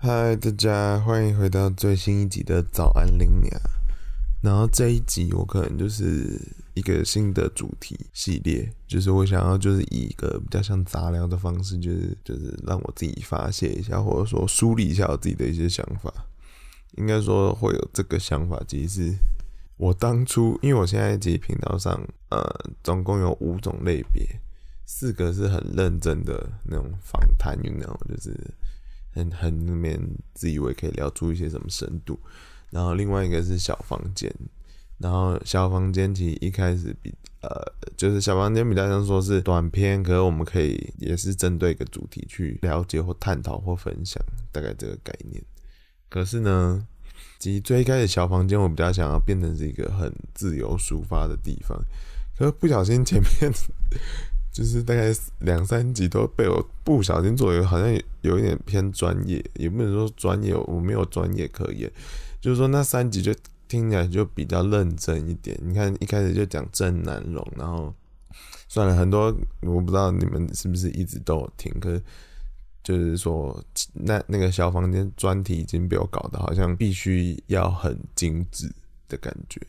嗨，大家欢迎回到最新一集的早安林娘。然后这一集我可能就是一个新的主题系列，就是我想要就是以一个比较像杂聊的方式，就是就是让我自己发泄一下，或者说梳理一下我自己的一些想法。应该说会有这个想法，其实是我当初因为我现在这频道上呃总共有五种类别，四个是很认真的那种访谈，你知道就是。很很那边自以为可以聊出一些什么深度，然后另外一个是小房间，然后小房间其实一开始比呃就是小房间比较像说是短片，可是我们可以也是针对一个主题去了解或探讨或分享大概这个概念。可是呢，其实最开始小房间我比较想要变成是一个很自由抒发的地方，可是不小心前面。就是大概两三集都被我不小心做，好像有一点偏专业，也不能说专业，我没有专业可言。就是说那三集就听起来就比较认真一点。你看一开始就讲郑南榕，然后算了很多，我不知道你们是不是一直都有听，可是就是说那那个小房间专题已经被我搞得好像必须要很精致的感觉。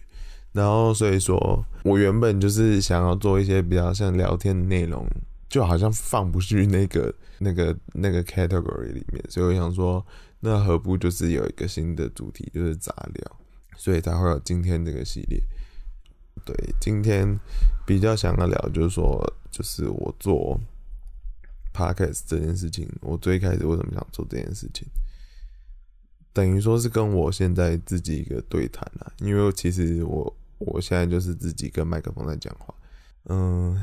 然后，所以说我原本就是想要做一些比较像聊天的内容，就好像放不去那个、那个、那个 category 里面，所以我想说，那何不就是有一个新的主题，就是杂聊，所以才会有今天这个系列。对，今天比较想要聊，就是说，就是我做 podcast 这件事情，我最开始为什么想做这件事情？等于说是跟我现在自己一个对谈啦，因为其实我我现在就是自己跟麦克风在讲话，嗯，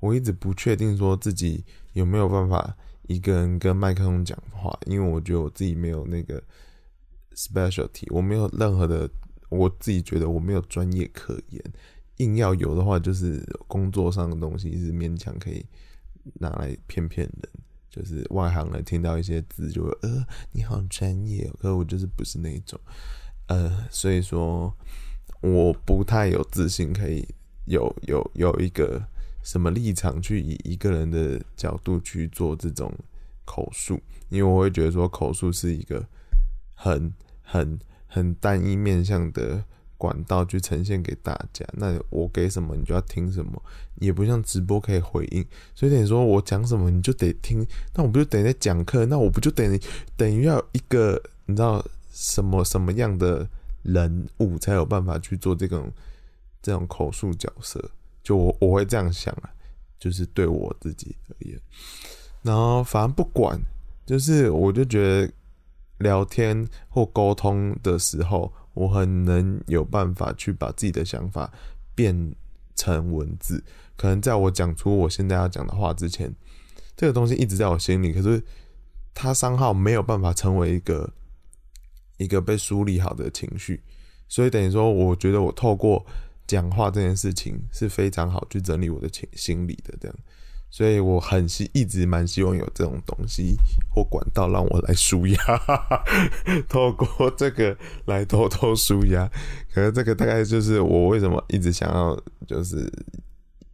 我一直不确定说自己有没有办法一个人跟麦克风讲话，因为我觉得我自己没有那个 specialty，我没有任何的，我自己觉得我没有专业可言，硬要有的话，就是工作上的东西是勉强可以拿来骗骗人。就是外行人听到一些字就会呃，你好专业，可我就是不是那一种，呃，所以说我不太有自信可以有有有一个什么立场去以一个人的角度去做这种口述，因为我会觉得说口述是一个很很很单一面向的。管道去呈现给大家，那我给什么你就要听什么，也不像直播可以回应，所以等于说我讲什么你就得听，那我不就等于在讲课，那我不就等于等于要一个你知道什么什么样的人物才有办法去做这种这种口述角色？就我我会这样想啊，就是对我自己而言，然后反正不管，就是我就觉得聊天或沟通的时候。我很能有办法去把自己的想法变成文字，可能在我讲出我现在要讲的话之前，这个东西一直在我心里，可是它三号没有办法成为一个一个被梳理好的情绪，所以等于说，我觉得我透过讲话这件事情是非常好去整理我的情心理的这样。所以我很希一直蛮希望有这种东西或管道让我来舒压，透过这个来偷偷舒压。可是这个大概就是我为什么一直想要，就是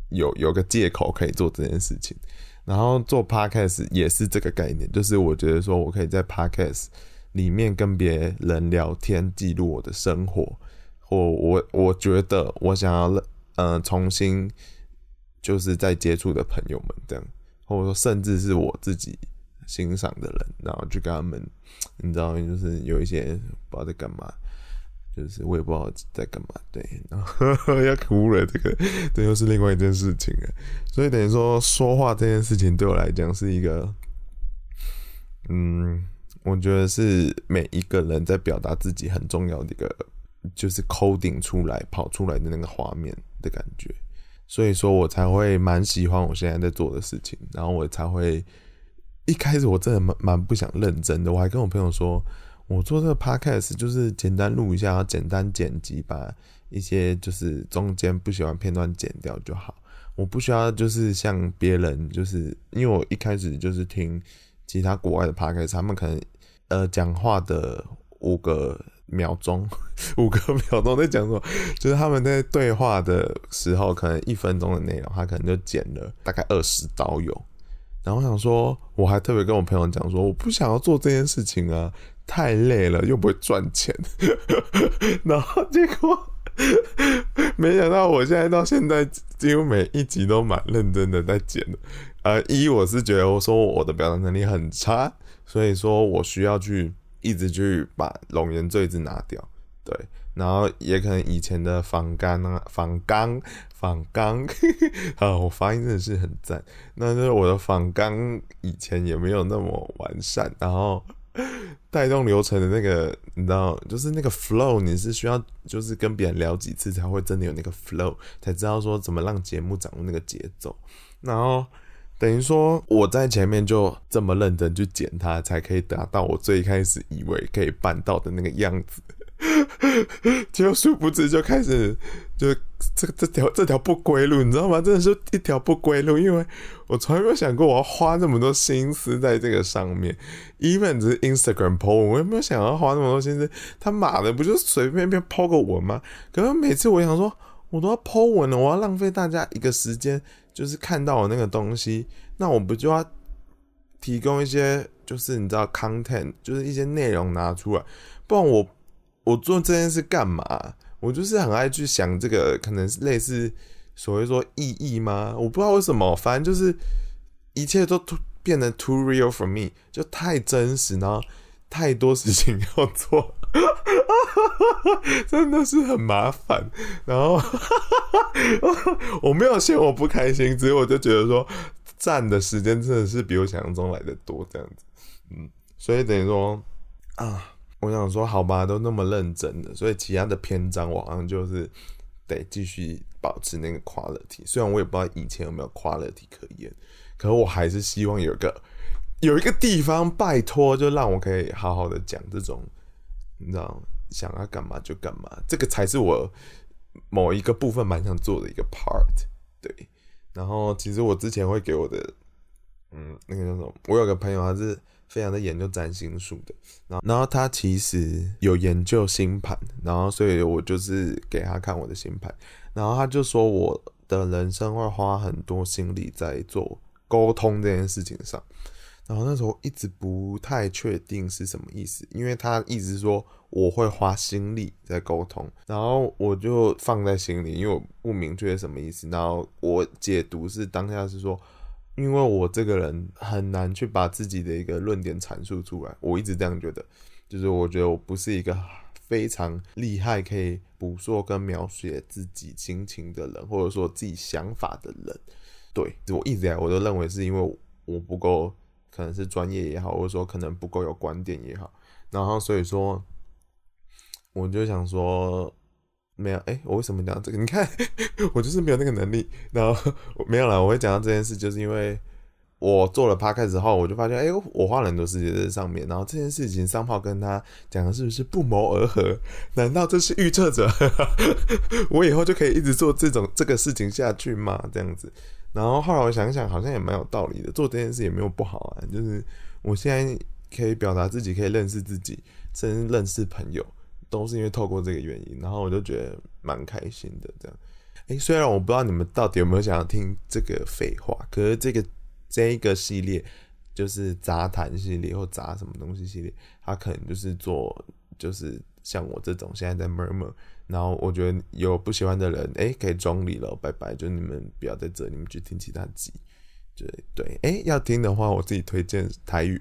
有有个借口可以做这件事情。然后做 podcast 也是这个概念，就是我觉得说我可以在 podcast 里面跟别人聊天，记录我的生活，或我我觉得我想要、呃、重新。就是在接触的朋友们这样，或者说甚至是我自己欣赏的人，然后去跟他们，你知道，就是有一些不知道在干嘛，就是我也不知道在干嘛，对，然后 要哭了，这个这又是另外一件事情了。所以等于说说话这件事情对我来讲是一个，嗯，我觉得是每一个人在表达自己很重要的一个，就是 coding 出来跑出来的那个画面的感觉。所以说我才会蛮喜欢我现在在做的事情，然后我才会一开始我真的蛮蛮不想认真的，我还跟我朋友说，我做这个 podcast 就是简单录一下，然后简单剪辑，把一些就是中间不喜欢片段剪掉就好，我不需要就是像别人，就是因为我一开始就是听其他国外的 podcast，他们可能呃讲话的五个。秒钟，五个秒钟在讲什么？就是他们在对话的时候，可能一分钟的内容，他可能就剪了大概二十刀有。然后我想说，我还特别跟我朋友讲说，我不想要做这件事情啊，太累了，又不会赚钱。然后结果没想到，我现在到现在几乎每一集都蛮认真的在剪的。呃，一我是觉得我说我的表达能力很差，所以说我需要去一直去把冗言赘字拿掉，对。然后也可能以前的访纲啊，访纲，访纲，啊，我发音真的是很赞。那就是我的访纲以前也没有那么完善，然后带动流程的那个，你知道，就是那个 flow，你是需要就是跟别人聊几次才会真的有那个 flow，才知道说怎么让节目掌握那个节奏。然后等于说我在前面就这么认真去剪它，才可以达到我最开始以为可以办到的那个样子。结果殊不知就开始就这这条这条不归路，你知道吗？真的是一条不归路，因为我从来没有想过我要花那么多心思在这个上面。even 只是 Instagram po 文，我也没有想要花那么多心思。他妈的，不就随便便 po 个文吗？可是每次我想说，我都要 po 文了，我要浪费大家一个时间，就是看到我那个东西，那我不就要提供一些，就是你知道 content，就是一些内容拿出来，不然我。我做这件事干嘛？我就是很爱去想这个，可能是类似所谓说意义吗？我不知道为什么，反正就是一切都变得 too real for me，就太真实，然后太多事情要做，真的是很麻烦。然后 我没有嫌我不开心，只是我就觉得说占的时间真的是比我想象中来的多，这样子。嗯，所以等于说啊。我想说，好吧，都那么认真的，所以其他的篇章我好像就是得继续保持那个 quality。虽然我也不知道以前有没有 quality 可言，可我还是希望有个有一个地方，拜托，就让我可以好好的讲这种，你知道，想要干嘛就干嘛，这个才是我某一个部分蛮想做的一个 part。对，然后其实我之前会给我的，嗯，那个叫什么？我有个朋友他是。非常的研究占星术的，然后，然后他其实有研究星盘，然后所以我就是给他看我的星盘，然后他就说我的人生会花很多心力在做沟通这件事情上，然后那时候一直不太确定是什么意思，因为他一直说我会花心力在沟通，然后我就放在心里，因为我不明确什么意思，然后我解读是当下是说。因为我这个人很难去把自己的一个论点阐述出来，我一直这样觉得，就是我觉得我不是一个非常厉害可以捕捉跟描写自己心情的人，或者说自己想法的人。对，我一直以来我都认为是因为我不够，可能是专业也好，或者说可能不够有观点也好，然后所以说我就想说。没有，哎、我为什么讲这个？你看，我就是没有那个能力。然后没有啦，我会讲到这件事，就是因为我做了 p 开始后，我就发现，哎、我花了很多时间在上面。然后这件事情，商炮跟他讲的是不是不谋而合？难道这是预测者？我以后就可以一直做这种这个事情下去吗？这样子。然后后来我想想，好像也蛮有道理的。做这件事也没有不好啊，就是我现在可以表达自己，可以认识自己，甚至认识朋友。都是因为透过这个原因，然后我就觉得蛮开心的。这样，诶，虽然我不知道你们到底有没有想要听这个废话，可是这个这一个系列就是杂谈系列或杂什么东西系列，它可能就是做就是像我这种现在在 murm，然后我觉得有不喜欢的人，诶，可以中离了，拜拜，就你们不要在这，你们去听其他集。对对，哎，要听的话，我自己推荐台语，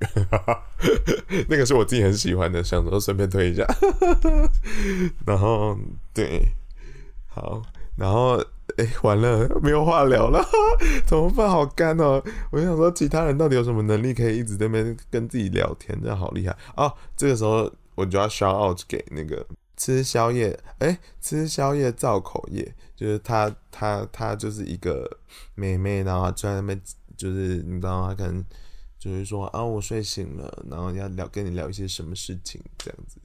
那个是我自己很喜欢的，想说顺便推一下。然后对，好，然后哎，完了，没有话聊了，怎么办？好干哦！我想说，其他人到底有什么能力可以一直在那边跟自己聊天？真的好厉害哦！这个时候我就要 shout out 给那个吃宵夜，哎，吃宵夜造口业，就是他，他，他就是一个妹妹，然后在那边。就是你知道，他可能就是说啊，我睡醒了，然后要聊跟你聊一些什么事情这样子。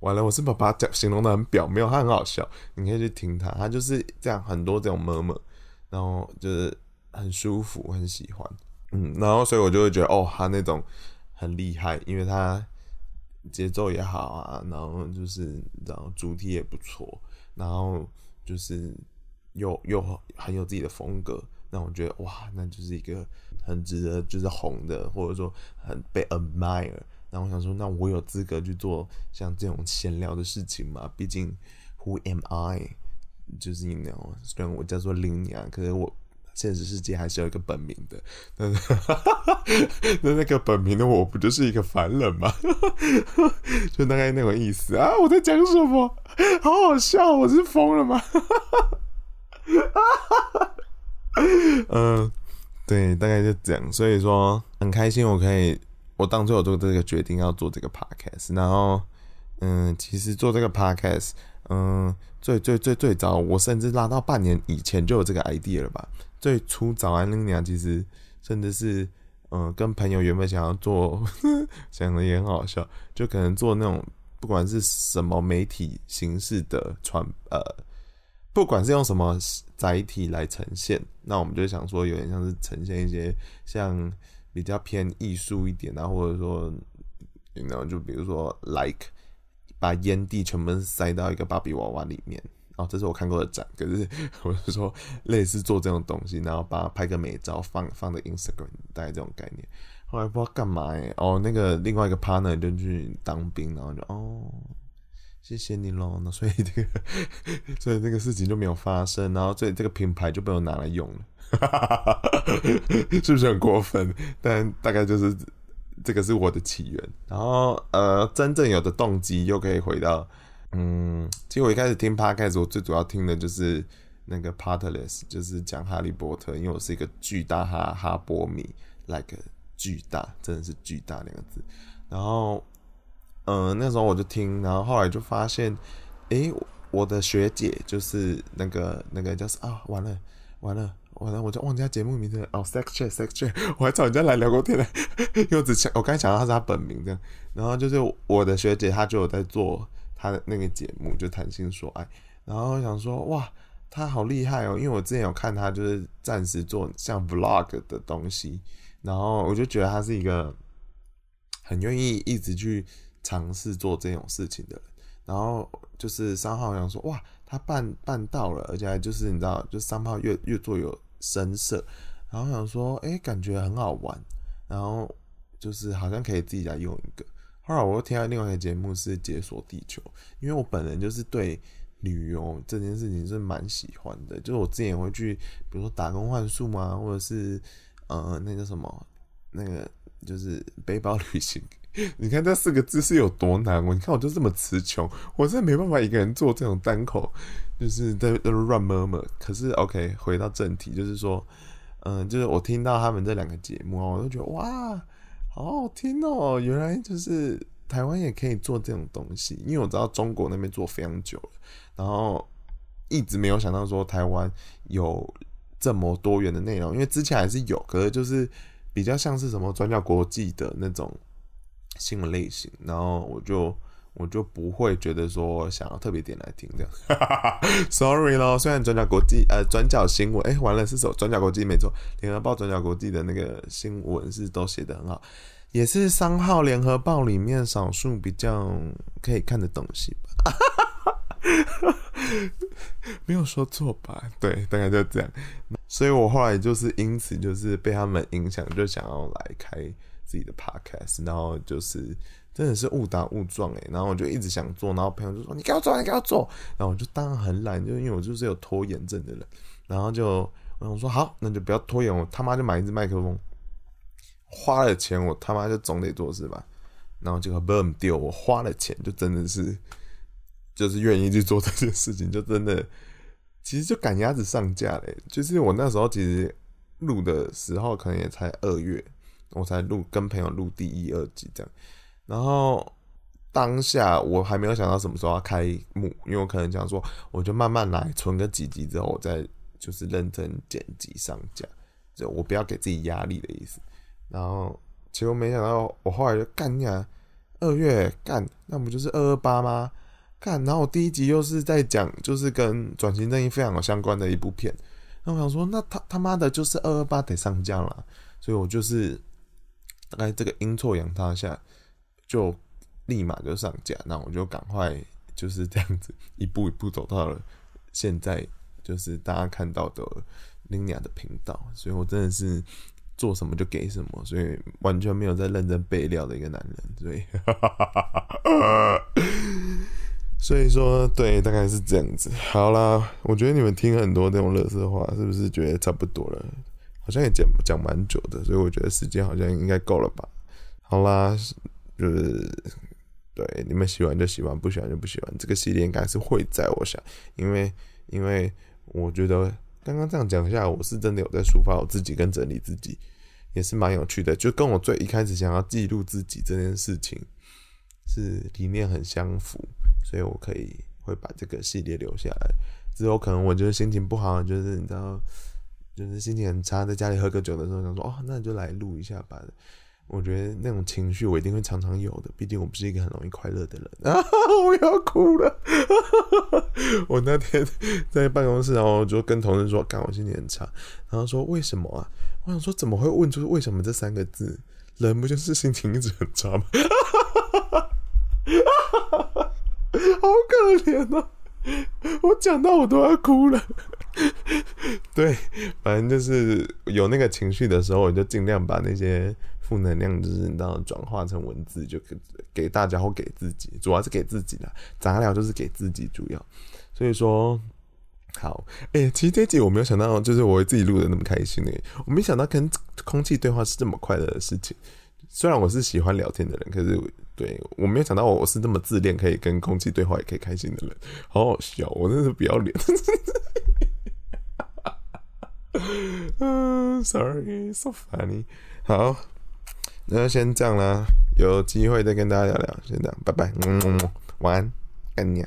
完了，我是不是把他讲形容的很表面，他很好笑，你可以去听他，他就是这样很多这种么么然后就是很舒服，很喜欢，嗯，然后所以我就会觉得哦，他那种很厉害，因为他节奏也好啊，然后就是然后主题也不错，然后就是又又很有自己的风格。那我觉得哇，那就是一个很值得就是红的，或者说很被 admire。然后我想说，那我有资格去做像这种闲聊的事情吗？毕竟，Who am I？就是你 know，虽然我叫做林娘，可是我现实世界还是有一个本名的。那 那那个本名的我不就是一个凡人吗？就大概那种意思啊！我在讲什么？好好笑！我是疯了吗？嗯，对，大概就这样。所以说很开心，我可以，我当初有做这个决定要做这个 podcast，然后嗯，其实做这个 podcast。嗯，最最最最早，我甚至拉到半年以前就有这个 idea 了吧？最初早安林娘其实甚至是，嗯，跟朋友原本想要做，想的也很好笑，就可能做那种不管是什么媒体形式的传，呃，不管是用什么载体来呈现，那我们就想说有点像是呈现一些像比较偏艺术一点啊，或者说，然后就比如说 like。把烟蒂全部塞到一个芭比娃娃里面，哦，这是我看过的展。可是 我是说，类似做这种东西，然后把它拍个美照放放在 Instagram，大概这种概念。后来不知道干嘛哎，哦，那个另外一个 partner 就去当兵，然后就哦，谢谢你喽。那 所以这个，所以这个事情就没有发生，然后这这个品牌就被我拿来用了，是不是很过分？但大概就是。这个是我的起源，然后呃，真正有的动机又可以回到，嗯，其实我一开始听 Podcast，我最主要听的就是那个 partless，就是讲哈利波特，因为我是一个巨大哈哈波迷，like 巨大，真的是巨大两个字。然后，嗯、那时候我就听，然后后来就发现，诶，我的学姐就是那个那个叫啊，完了完了。完了，我就忘记他节目名字哦，Sex Chat，Sex Chat，我还找人家来聊过天呢。因为我只想，我刚才想到他是他本名这样。然后就是我的学姐，她就有在做她的那个节目，就谈心说爱。然后想说，哇，她好厉害哦！因为我之前有看她，就是暂时做像 Vlog 的东西。然后我就觉得她是一个很愿意一直去尝试做这种事情的人。然后就是三号想说，哇，他办办到了，而且还就是你知道，就三号越越做有。深色，然后想说，哎、感觉很好玩，然后就是好像可以自己来用一个。后来我又听到另外一个节目是《解锁地球》，因为我本人就是对旅游这件事情是蛮喜欢的，就是我之前也会去，比如说打工换宿嘛，或者是呃那个什么，那个就是背包旅行。你看这四个字是有多难？哦你看我就这么词穷，我真的没办法一个人做这种单口。就是在在乱摸摸可是 OK，回到正题，就是说，嗯，就是我听到他们这两个节目哦，我都觉得哇，好好听哦，原来就是台湾也可以做这种东西，因为我知道中国那边做非常久了，然后一直没有想到说台湾有这么多元的内容，因为之前还是有，可是就是比较像是什么转角国际的那种新闻类型，然后我就。我就不会觉得说想要特别点来听这样，sorry 咯。虽然转角国际呃转角新闻，哎、欸，完了是首转角国际没错，联合报转角国际的那个新闻是都写得很好，也是商号联合报里面少数比较可以看的东西吧，没有说错吧？对，大概就这样。所以我后来就是因此就是被他们影响，就想要来开自己的 podcast，然后就是。真的是误打误撞诶，然后我就一直想做，然后朋友就说：“你给我做，你给我做。”然后我就当然很懒，就因为我就是有拖延症的人，然后就我想说好，那就不要拖延，我他妈就买一支麦克风，花了钱我他妈就总得做是吧？然后结果 boom 丢，我花了钱就真的是就是愿意去做这件事情，就真的其实就赶鸭子上架嘞，就是我那时候其实录的时候可能也才二月，我才录跟朋友录第一二集这样。然后当下我还没有想到什么时候要开幕，因为我可能想说，我就慢慢来，存个几集之后，我再就是认真剪辑上架，就我不要给自己压力的意思。然后结果没想到，我后来就干呀，二月干，那不就是二二八吗？干，然后我第一集又是在讲，就是跟转型正义非常有相关的一部片。那我想说，那他他妈的就是二二八得上架了，所以我就是大概这个阴错阳差下。就立马就上架，那我就赶快就是这样子一步一步走到了现在，就是大家看到的林娘的频道，所以我真的是做什么就给什么，所以完全没有在认真备料的一个男人，所以，所以说对，大概是这样子。好啦，我觉得你们听很多这种垃圾话，是不是觉得差不多了？好像也讲讲蛮久的，所以我觉得时间好像应该够了吧。好啦，就是对你们喜欢就喜欢，不喜欢就不喜欢。这个系列应该是会在，我想，因为因为我觉得。刚刚这样讲一下，我是真的有在抒发我自己跟整理自己，也是蛮有趣的。就跟我最一开始想要记录自己这件事情是理念很相符，所以我可以会把这个系列留下来。之后可能我就是心情不好，就是你知道，就是心情很差，在家里喝个酒的时候，想说哦，那你就来录一下吧。我觉得那种情绪我一定会常常有的，毕竟我不是一个很容易快乐的人啊！我要哭了。我那天 在办公室，然后就跟同事说：“干，我心情很差。”然后说：“为什么啊？”我想说：“怎么会问出为什么这三个字？人不就是心情一直很差吗？”好可怜啊！我讲到我都要哭了。对，反正就是有那个情绪的时候，我就尽量把那些。负能量就是你知道转化成文字，就给给大家或给自己，主要是给自己的杂聊，就是给自己主要。所以说，好，哎、其实这集我没有想到，就是我自己录的那么开心呢，我没想到跟空气对话是这么快乐的事情。虽然我是喜欢聊天的人，可是对我没有想到我是这么自恋，可以跟空气对话也可以开心的人，好好笑，我真是不要脸。嗯，sorry，so funny，好。那就先这样啦，有机会再跟大家聊聊。先这样，拜拜，嗯，晚安，爱你。